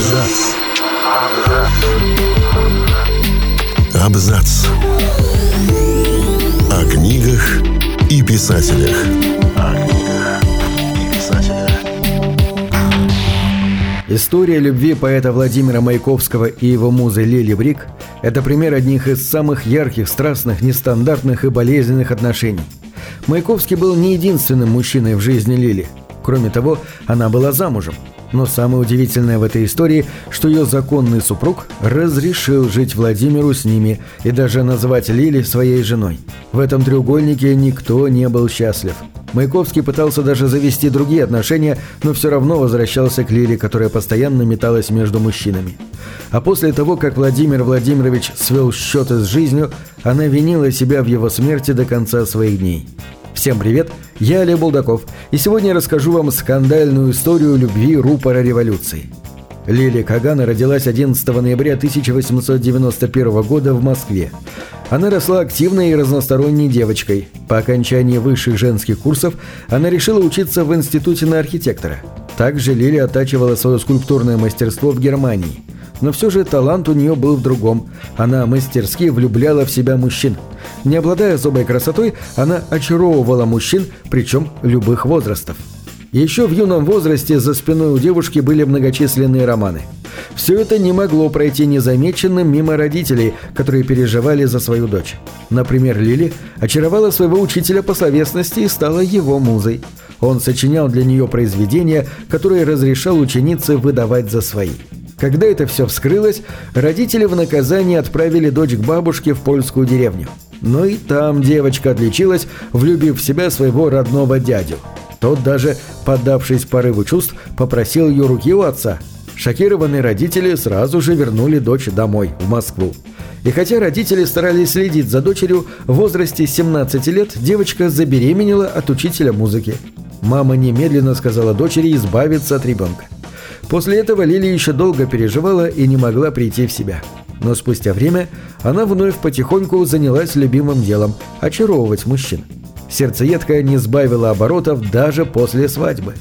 Абзац. Абзац. О книгах и писателях. О книгах и писателях. История любви поэта Владимира Маяковского и его музы Лили Брик – это пример одних из самых ярких, страстных, нестандартных и болезненных отношений. Маяковский был не единственным мужчиной в жизни Лили. Кроме того, она была замужем – но самое удивительное в этой истории, что ее законный супруг разрешил жить Владимиру с ними и даже назвать Лили своей женой. В этом треугольнике никто не был счастлив. Маяковский пытался даже завести другие отношения, но все равно возвращался к Лиле, которая постоянно металась между мужчинами. А после того, как Владимир Владимирович свел счеты с жизнью, она винила себя в его смерти до конца своих дней. Всем привет, я Олег Булдаков, и сегодня я расскажу вам скандальную историю любви рупора революции. Лилия Кагана родилась 11 ноября 1891 года в Москве. Она росла активной и разносторонней девочкой. По окончании высших женских курсов она решила учиться в институте на архитектора. Также Лилия оттачивала свое скульптурное мастерство в Германии. Но все же талант у нее был в другом. Она мастерски влюбляла в себя мужчин – не обладая особой красотой, она очаровывала мужчин, причем любых возрастов. Еще в юном возрасте за спиной у девушки были многочисленные романы. Все это не могло пройти незамеченным мимо родителей, которые переживали за свою дочь. Например, Лили очаровала своего учителя по словесности и стала его музой. Он сочинял для нее произведения, которые разрешал ученице выдавать за свои. Когда это все вскрылось, родители в наказание отправили дочь к бабушке в польскую деревню. Но и там девочка отличилась, влюбив в себя своего родного дядю. Тот даже, поддавшись порыву чувств, попросил ее руки у отца. Шокированные родители сразу же вернули дочь домой, в Москву. И хотя родители старались следить за дочерью, в возрасте 17 лет девочка забеременела от учителя музыки. Мама немедленно сказала дочери избавиться от ребенка. После этого Лили еще долго переживала и не могла прийти в себя. Но спустя время она вновь потихоньку занялась любимым делом – очаровывать мужчин. Сердцеедка не сбавила оборотов даже после свадьбы.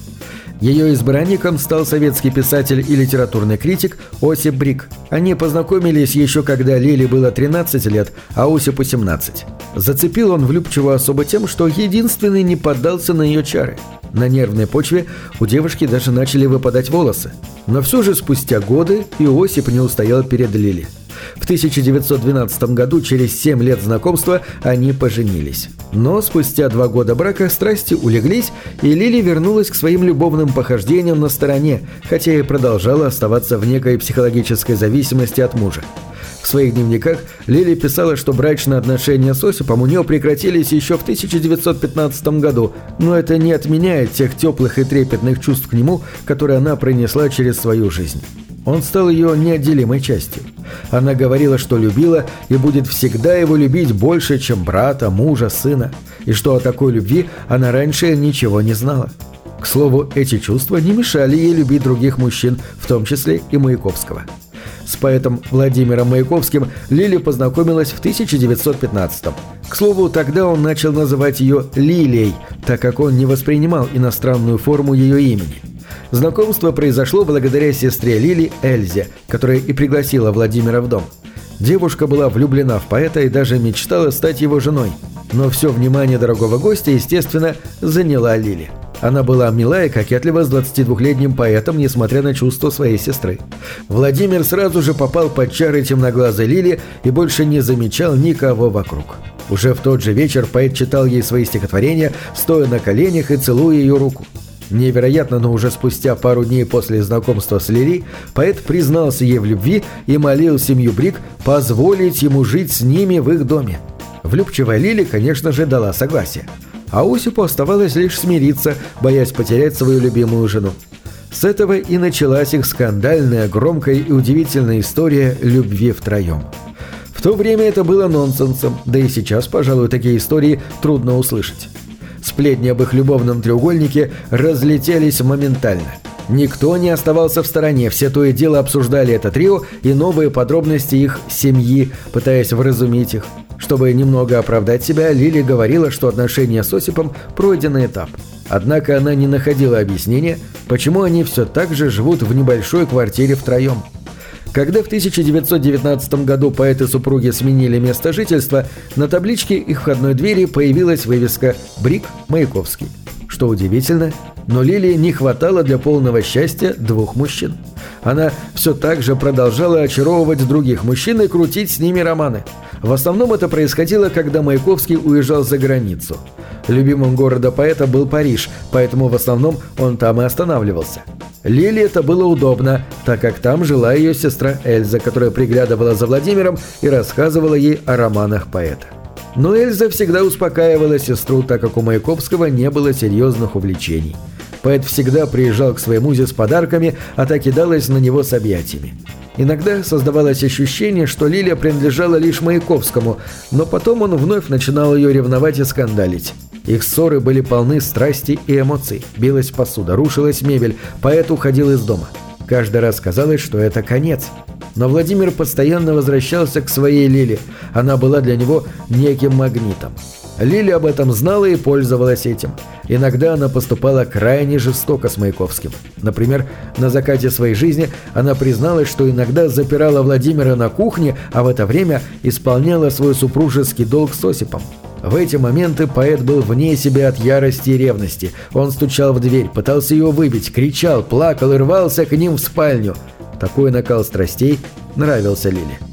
Ее избранником стал советский писатель и литературный критик Осип Брик. Они познакомились еще когда Лили было 13 лет, а Осипу 17. Зацепил он влюбчивую особо тем, что единственный не поддался на ее чары. На нервной почве у девушки даже начали выпадать волосы. Но все же спустя годы Иосип не устоял перед Лили – в 1912 году, через 7 лет знакомства, они поженились. Но спустя два года брака страсти улеглись, и Лили вернулась к своим любовным похождениям на стороне, хотя и продолжала оставаться в некой психологической зависимости от мужа. В своих дневниках Лили писала, что брачные отношения с Осипом у нее прекратились еще в 1915 году, но это не отменяет тех теплых и трепетных чувств к нему, которые она пронесла через свою жизнь. Он стал ее неотделимой частью. Она говорила, что любила и будет всегда его любить больше, чем брата, мужа, сына, и что о такой любви она раньше ничего не знала. К слову, эти чувства не мешали ей любить других мужчин, в том числе и Маяковского. С поэтом Владимиром Маяковским Лили познакомилась в 1915 -м. К слову, тогда он начал называть ее Лилией, так как он не воспринимал иностранную форму ее имени. Знакомство произошло благодаря сестре Лили Эльзе, которая и пригласила Владимира в дом. Девушка была влюблена в поэта и даже мечтала стать его женой. Но все внимание дорогого гостя, естественно, заняла Лили. Она была мила и кокетлива с 22-летним поэтом, несмотря на чувства своей сестры. Владимир сразу же попал под чары темноглазой Лили и больше не замечал никого вокруг. Уже в тот же вечер поэт читал ей свои стихотворения, стоя на коленях и целуя ее руку. Невероятно, но уже спустя пару дней после знакомства с Лири, поэт признался ей в любви и молил семью Брик позволить ему жить с ними в их доме. Влюбчивая Лили, конечно же, дала согласие. А Осипу оставалось лишь смириться, боясь потерять свою любимую жену. С этого и началась их скандальная, громкая и удивительная история любви втроем. В то время это было нонсенсом, да и сейчас, пожалуй, такие истории трудно услышать. Сплетни об их любовном треугольнике разлетелись моментально. Никто не оставался в стороне, все то и дело обсуждали это трио и новые подробности их семьи, пытаясь вразумить их. Чтобы немного оправдать себя, Лили говорила, что отношения с Осипом – пройденный этап. Однако она не находила объяснения, почему они все так же живут в небольшой квартире втроем. Когда в 1919 году поэты-супруги сменили место жительства, на табличке их входной двери появилась вывеска «Брик Маяковский». Что удивительно, но Лилии не хватало для полного счастья двух мужчин. Она все так же продолжала очаровывать других мужчин и крутить с ними романы. В основном это происходило, когда Маяковский уезжал за границу. Любимым города поэта был Париж, поэтому в основном он там и останавливался. Лиле это было удобно, так как там жила ее сестра Эльза, которая приглядывала за Владимиром и рассказывала ей о романах поэта. Но Эльза всегда успокаивала сестру, так как у Маяковского не было серьезных увлечений. Поэт всегда приезжал к своей музе с подарками, а та кидалась на него с объятиями. Иногда создавалось ощущение, что Лилия принадлежала лишь Маяковскому, но потом он вновь начинал ее ревновать и скандалить. Их ссоры были полны страсти и эмоций. Билась посуда, рушилась мебель, поэт уходил из дома. Каждый раз казалось, что это конец. Но Владимир постоянно возвращался к своей Лиле. Она была для него неким магнитом. Лили об этом знала и пользовалась этим. Иногда она поступала крайне жестоко с Маяковским. Например, на закате своей жизни она призналась, что иногда запирала Владимира на кухне, а в это время исполняла свой супружеский долг с Осипом. В эти моменты поэт был вне себя от ярости и ревности. Он стучал в дверь, пытался ее выбить, кричал, плакал и рвался к ним в спальню. Такой накал страстей нравился Лиле.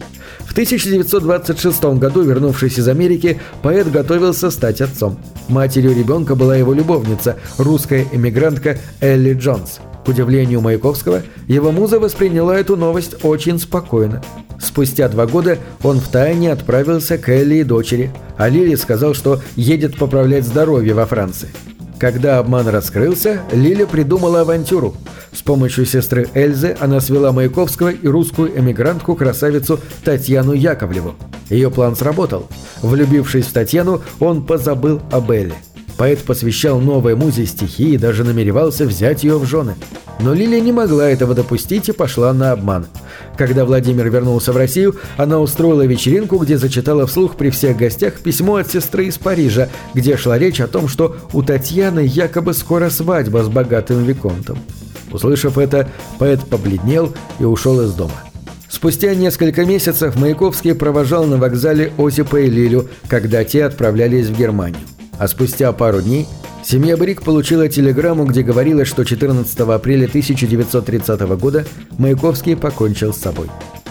1926 году, вернувшись из Америки, поэт готовился стать отцом. Матерью ребенка была его любовница, русская эмигрантка Элли Джонс. К удивлению Маяковского, его муза восприняла эту новость очень спокойно. Спустя два года он втайне отправился к Элли и дочери, а Лили сказал, что едет поправлять здоровье во Франции. Когда обман раскрылся, Лиля придумала авантюру. С помощью сестры Эльзы она свела Маяковского и русскую эмигрантку-красавицу Татьяну Яковлеву. Ее план сработал. Влюбившись в Татьяну, он позабыл о Белле. Поэт посвящал новой музе стихи и даже намеревался взять ее в жены. Но Лилия не могла этого допустить и пошла на обман. Когда Владимир вернулся в Россию, она устроила вечеринку, где зачитала вслух при всех гостях письмо от сестры из Парижа, где шла речь о том, что у Татьяны якобы скоро свадьба с богатым виконтом. Услышав это, поэт побледнел и ушел из дома. Спустя несколько месяцев Маяковский провожал на вокзале Осипа и Лилю, когда те отправлялись в Германию. А спустя пару дней семья Брик получила телеграмму, где говорилось, что 14 апреля 1930 года Маяковский покончил с собой.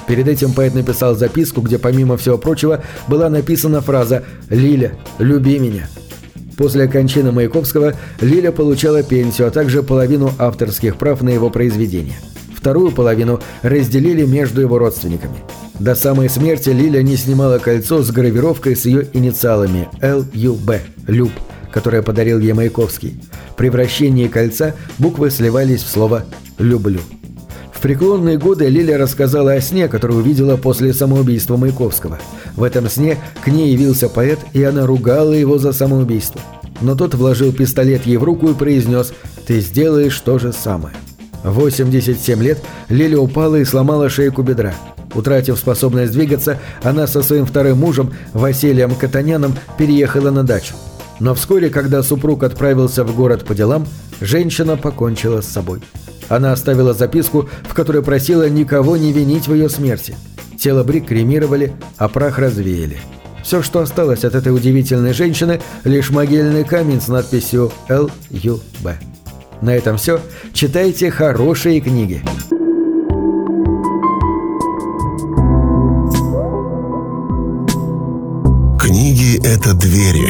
Перед этим поэт написал записку, где, помимо всего прочего, была написана фраза «Лиля, люби меня». После кончины Маяковского Лиля получала пенсию, а также половину авторских прав на его произведения. Вторую половину разделили между его родственниками. До самой смерти Лиля не снимала кольцо с гравировкой с ее инициалами «ЛЮБ» – «Люб», которое подарил ей Маяковский. При вращении кольца буквы сливались в слово «люблю». В преклонные годы Лиля рассказала о сне, который увидела после самоубийства Маяковского. В этом сне к ней явился поэт, и она ругала его за самоубийство. Но тот вложил пистолет ей в руку и произнес «Ты сделаешь то же самое». В 87 лет Лиля упала и сломала шейку бедра. Утратив способность двигаться, она со своим вторым мужем, Василием Катаняном, переехала на дачу. Но вскоре, когда супруг отправился в город по делам, женщина покончила с собой. Она оставила записку, в которой просила никого не винить в ее смерти. Тело Брик кремировали, а прах развеяли. Все, что осталось от этой удивительной женщины, лишь могильный камень с надписью «Л.Ю.Б». На этом все. Читайте хорошие книги. Книги — это двери,